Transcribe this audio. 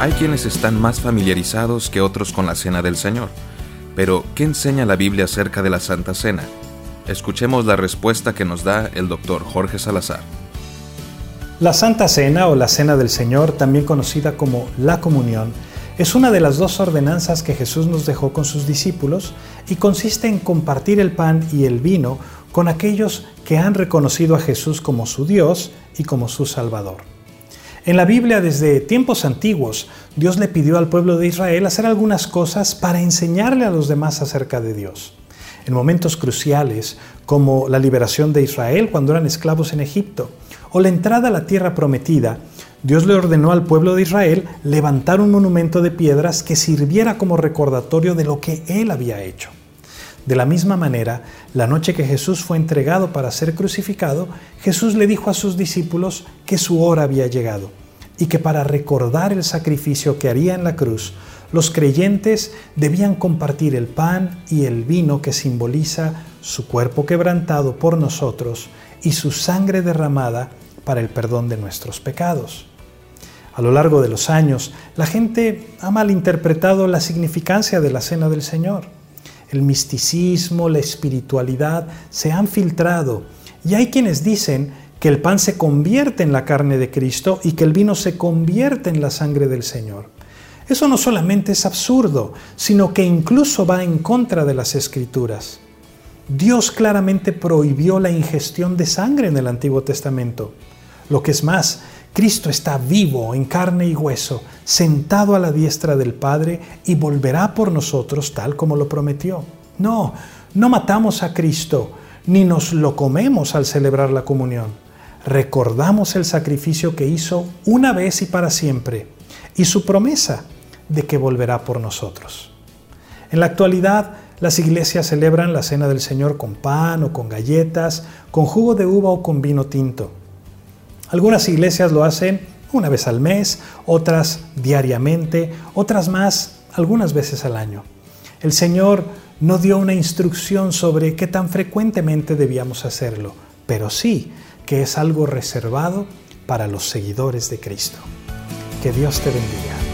Hay quienes están más familiarizados que otros con la Cena del Señor. Pero, ¿qué enseña la Biblia acerca de la Santa Cena? Escuchemos la respuesta que nos da el doctor Jorge Salazar. La Santa Cena o la Cena del Señor, también conocida como la comunión, es una de las dos ordenanzas que Jesús nos dejó con sus discípulos y consiste en compartir el pan y el vino con aquellos que han reconocido a Jesús como su Dios y como su Salvador. En la Biblia desde tiempos antiguos, Dios le pidió al pueblo de Israel hacer algunas cosas para enseñarle a los demás acerca de Dios. En momentos cruciales, como la liberación de Israel cuando eran esclavos en Egipto, o la entrada a la tierra prometida, Dios le ordenó al pueblo de Israel levantar un monumento de piedras que sirviera como recordatorio de lo que Él había hecho. De la misma manera, la noche que Jesús fue entregado para ser crucificado, Jesús le dijo a sus discípulos que su hora había llegado y que para recordar el sacrificio que haría en la cruz, los creyentes debían compartir el pan y el vino que simboliza su cuerpo quebrantado por nosotros y su sangre derramada para el perdón de nuestros pecados. A lo largo de los años, la gente ha malinterpretado la significancia de la Cena del Señor el misticismo, la espiritualidad se han filtrado y hay quienes dicen que el pan se convierte en la carne de Cristo y que el vino se convierte en la sangre del Señor. Eso no solamente es absurdo, sino que incluso va en contra de las escrituras. Dios claramente prohibió la ingestión de sangre en el Antiguo Testamento. Lo que es más, Cristo está vivo en carne y hueso, sentado a la diestra del Padre y volverá por nosotros tal como lo prometió. No, no matamos a Cristo, ni nos lo comemos al celebrar la comunión. Recordamos el sacrificio que hizo una vez y para siempre y su promesa de que volverá por nosotros. En la actualidad, las iglesias celebran la cena del Señor con pan o con galletas, con jugo de uva o con vino tinto. Algunas iglesias lo hacen una vez al mes, otras diariamente, otras más algunas veces al año. El Señor no dio una instrucción sobre qué tan frecuentemente debíamos hacerlo, pero sí que es algo reservado para los seguidores de Cristo. Que Dios te bendiga.